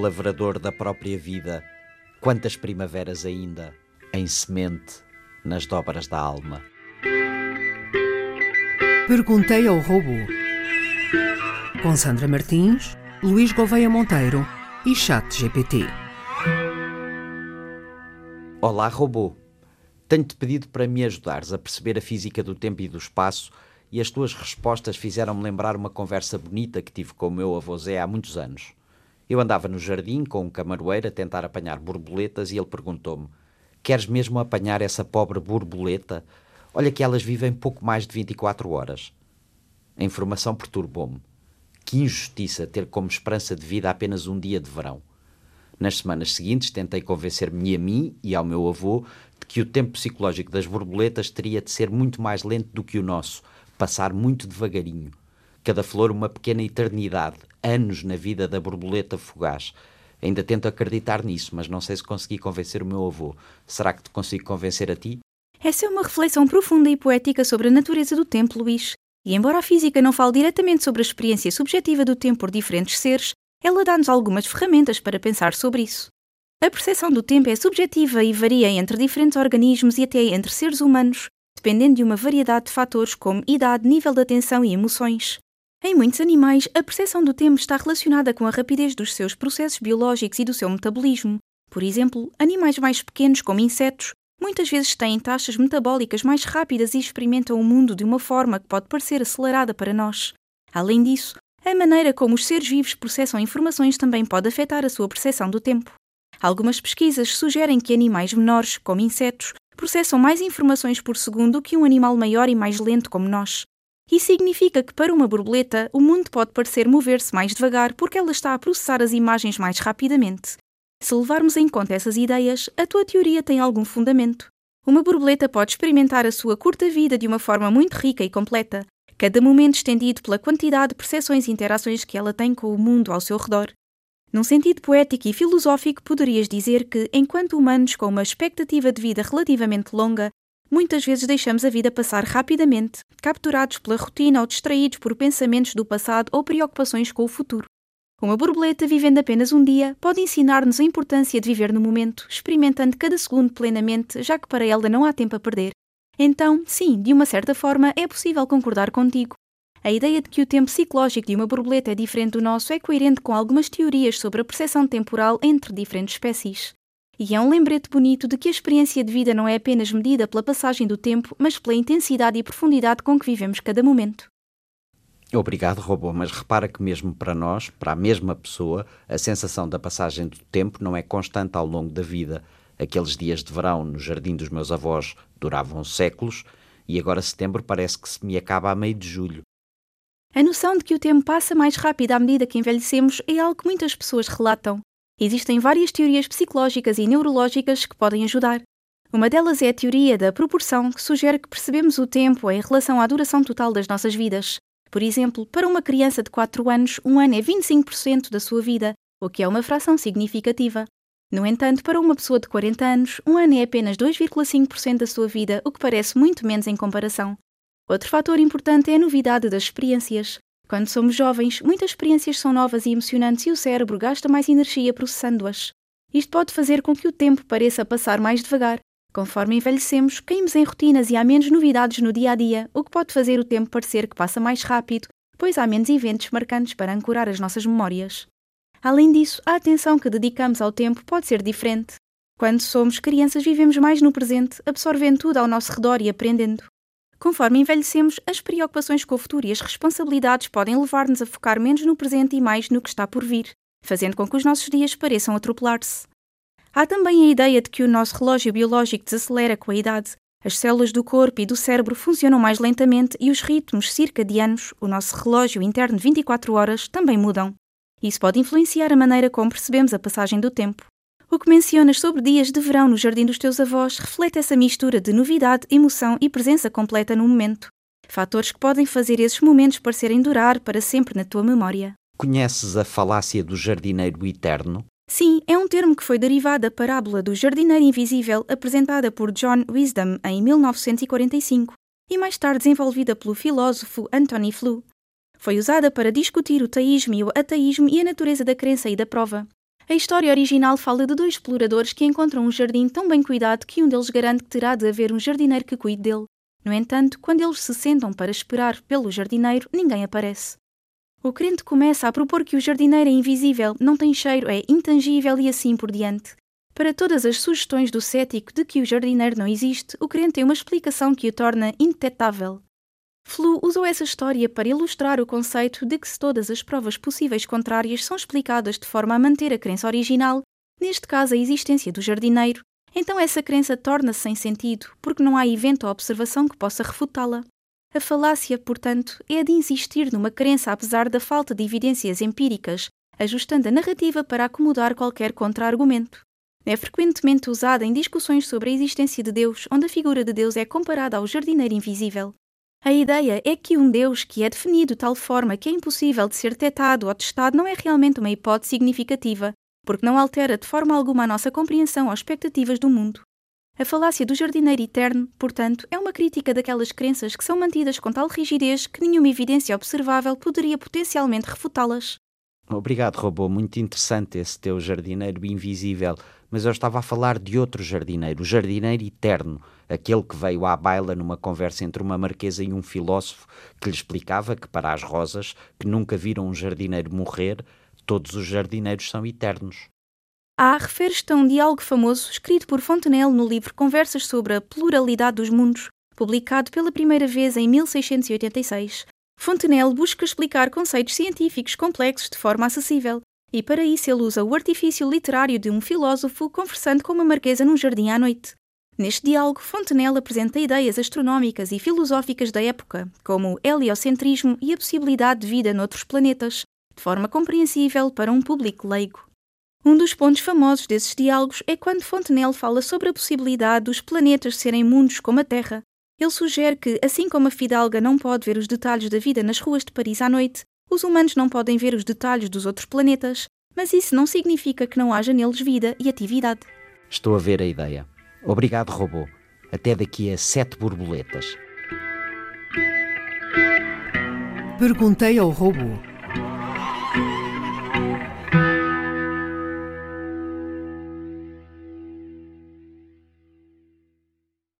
lavrador da própria vida, quantas primaveras ainda em semente nas dobras da alma. Perguntei ao robô. Com Sandra Martins, Luís Gouveia Monteiro e Chat GPT. Olá, robô. Tenho-te pedido para me ajudares a perceber a física do tempo e do espaço e as tuas respostas fizeram-me lembrar uma conversa bonita que tive com o meu avô Zé há muitos anos. Eu andava no jardim com um camaroeiro a tentar apanhar borboletas e ele perguntou-me: Queres mesmo apanhar essa pobre borboleta? Olha que elas vivem pouco mais de 24 horas. A informação perturbou-me. Que injustiça ter como esperança de vida apenas um dia de verão. Nas semanas seguintes, tentei convencer-me a mim e ao meu avô de que o tempo psicológico das borboletas teria de ser muito mais lento do que o nosso, passar muito devagarinho. Cada flor uma pequena eternidade, anos na vida da borboleta fugaz. Ainda tento acreditar nisso, mas não sei se consegui convencer o meu avô. Será que te consigo convencer a ti? Essa é uma reflexão profunda e poética sobre a natureza do tempo, Luís. E embora a física não fale diretamente sobre a experiência subjetiva do tempo por diferentes seres, ela dá-nos algumas ferramentas para pensar sobre isso. A percepção do tempo é subjetiva e varia entre diferentes organismos e até entre seres humanos, dependendo de uma variedade de fatores como idade, nível de atenção e emoções. Em muitos animais, a percepção do tempo está relacionada com a rapidez dos seus processos biológicos e do seu metabolismo. Por exemplo, animais mais pequenos, como insetos, muitas vezes têm taxas metabólicas mais rápidas e experimentam o mundo de uma forma que pode parecer acelerada para nós. Além disso, a maneira como os seres vivos processam informações também pode afetar a sua percepção do tempo. Algumas pesquisas sugerem que animais menores, como insetos, processam mais informações por segundo que um animal maior e mais lento como nós. Isso significa que para uma borboleta o mundo pode parecer mover-se mais devagar porque ela está a processar as imagens mais rapidamente. Se levarmos em conta essas ideias, a tua teoria tem algum fundamento. Uma borboleta pode experimentar a sua curta vida de uma forma muito rica e completa, cada momento estendido pela quantidade de percepções e interações que ela tem com o mundo ao seu redor. Num sentido poético e filosófico, poderias dizer que, enquanto humanos com uma expectativa de vida relativamente longa, muitas vezes deixamos a vida passar rapidamente, capturados pela rotina ou distraídos por pensamentos do passado ou preocupações com o futuro. Uma borboleta vivendo apenas um dia pode ensinar-nos a importância de viver no momento, experimentando cada segundo plenamente, já que para ela não há tempo a perder. Então, sim, de uma certa forma é possível concordar contigo. A ideia de que o tempo psicológico de uma borboleta é diferente do nosso é coerente com algumas teorias sobre a percepção temporal entre diferentes espécies. E é um lembrete bonito de que a experiência de vida não é apenas medida pela passagem do tempo, mas pela intensidade e profundidade com que vivemos cada momento. Obrigado, robô, mas repara que mesmo para nós, para a mesma pessoa, a sensação da passagem do tempo não é constante ao longo da vida. Aqueles dias de verão no jardim dos meus avós duravam séculos e agora setembro parece que se me acaba a meio de julho. A noção de que o tempo passa mais rápido à medida que envelhecemos é algo que muitas pessoas relatam. Existem várias teorias psicológicas e neurológicas que podem ajudar. Uma delas é a teoria da proporção, que sugere que percebemos o tempo em relação à duração total das nossas vidas. Por exemplo, para uma criança de 4 anos, um ano é 25% da sua vida, o que é uma fração significativa. No entanto, para uma pessoa de 40 anos, um ano é apenas 2,5% da sua vida, o que parece muito menos em comparação. Outro fator importante é a novidade das experiências. Quando somos jovens, muitas experiências são novas e emocionantes e o cérebro gasta mais energia processando-as. Isto pode fazer com que o tempo pareça passar mais devagar. Conforme envelhecemos, caímos em rotinas e há menos novidades no dia a dia, o que pode fazer o tempo parecer que passa mais rápido, pois há menos eventos marcantes para ancorar as nossas memórias. Além disso, a atenção que dedicamos ao tempo pode ser diferente. Quando somos crianças, vivemos mais no presente, absorvendo tudo ao nosso redor e aprendendo. Conforme envelhecemos, as preocupações com o futuro e as responsabilidades podem levar-nos a focar menos no presente e mais no que está por vir, fazendo com que os nossos dias pareçam atropelar-se. Há também a ideia de que o nosso relógio biológico desacelera com a idade. As células do corpo e do cérebro funcionam mais lentamente e os ritmos circadianos, o nosso relógio interno de 24 horas, também mudam. Isso pode influenciar a maneira como percebemos a passagem do tempo. O que mencionas sobre dias de verão no jardim dos teus avós reflete essa mistura de novidade, emoção e presença completa no momento. Fatores que podem fazer esses momentos parecerem durar para sempre na tua memória. Conheces a falácia do jardineiro eterno? Sim, é um termo que foi derivado da parábola do jardineiro invisível apresentada por John Wisdom em 1945 e mais tarde desenvolvida pelo filósofo Anthony Flew. Foi usada para discutir o teísmo e o ateísmo e a natureza da crença e da prova. A história original fala de dois exploradores que encontram um jardim tão bem cuidado que um deles garante que terá de haver um jardineiro que cuide dele. No entanto, quando eles se sentam para esperar pelo jardineiro, ninguém aparece. O crente começa a propor que o jardineiro é invisível, não tem cheiro, é intangível e assim por diante. Para todas as sugestões do cético de que o jardineiro não existe, o crente tem uma explicação que o torna indetetável. Flu usou essa história para ilustrar o conceito de que se todas as provas possíveis contrárias são explicadas de forma a manter a crença original, neste caso a existência do jardineiro, então essa crença torna-se sem sentido, porque não há evento ou observação que possa refutá-la. A falácia, portanto, é a de insistir numa crença apesar da falta de evidências empíricas, ajustando a narrativa para acomodar qualquer contra-argumento. É frequentemente usada em discussões sobre a existência de Deus, onde a figura de Deus é comparada ao jardineiro invisível. A ideia é que um Deus que é definido de tal forma que é impossível de ser detectado ou testado não é realmente uma hipótese significativa, porque não altera de forma alguma a nossa compreensão ou expectativas do mundo. A falácia do jardineiro eterno, portanto, é uma crítica daquelas crenças que são mantidas com tal rigidez que nenhuma evidência observável poderia potencialmente refutá-las. Obrigado, robô. Muito interessante esse teu jardineiro invisível mas eu estava a falar de outro jardineiro, o jardineiro eterno, aquele que veio à baila numa conversa entre uma marquesa e um filósofo que lhe explicava que para as rosas, que nunca viram um jardineiro morrer, todos os jardineiros são eternos. Ah, refere-te a um diálogo famoso escrito por Fontenelle no livro Conversas sobre a Pluralidade dos Mundos, publicado pela primeira vez em 1686. Fontenelle busca explicar conceitos científicos complexos de forma acessível, e para isso ele usa o artifício literário de um filósofo conversando com uma marquesa num jardim à noite. Neste diálogo, Fontenelle apresenta ideias astronómicas e filosóficas da época, como o heliocentrismo e a possibilidade de vida noutros planetas, de forma compreensível para um público leigo. Um dos pontos famosos desses diálogos é quando Fontenelle fala sobre a possibilidade dos planetas serem mundos como a Terra. Ele sugere que, assim como a fidalga não pode ver os detalhes da vida nas ruas de Paris à noite, os humanos não podem ver os detalhes dos outros planetas, mas isso não significa que não haja neles vida e atividade. Estou a ver a ideia. Obrigado, robô. Até daqui a sete borboletas. Perguntei ao robô.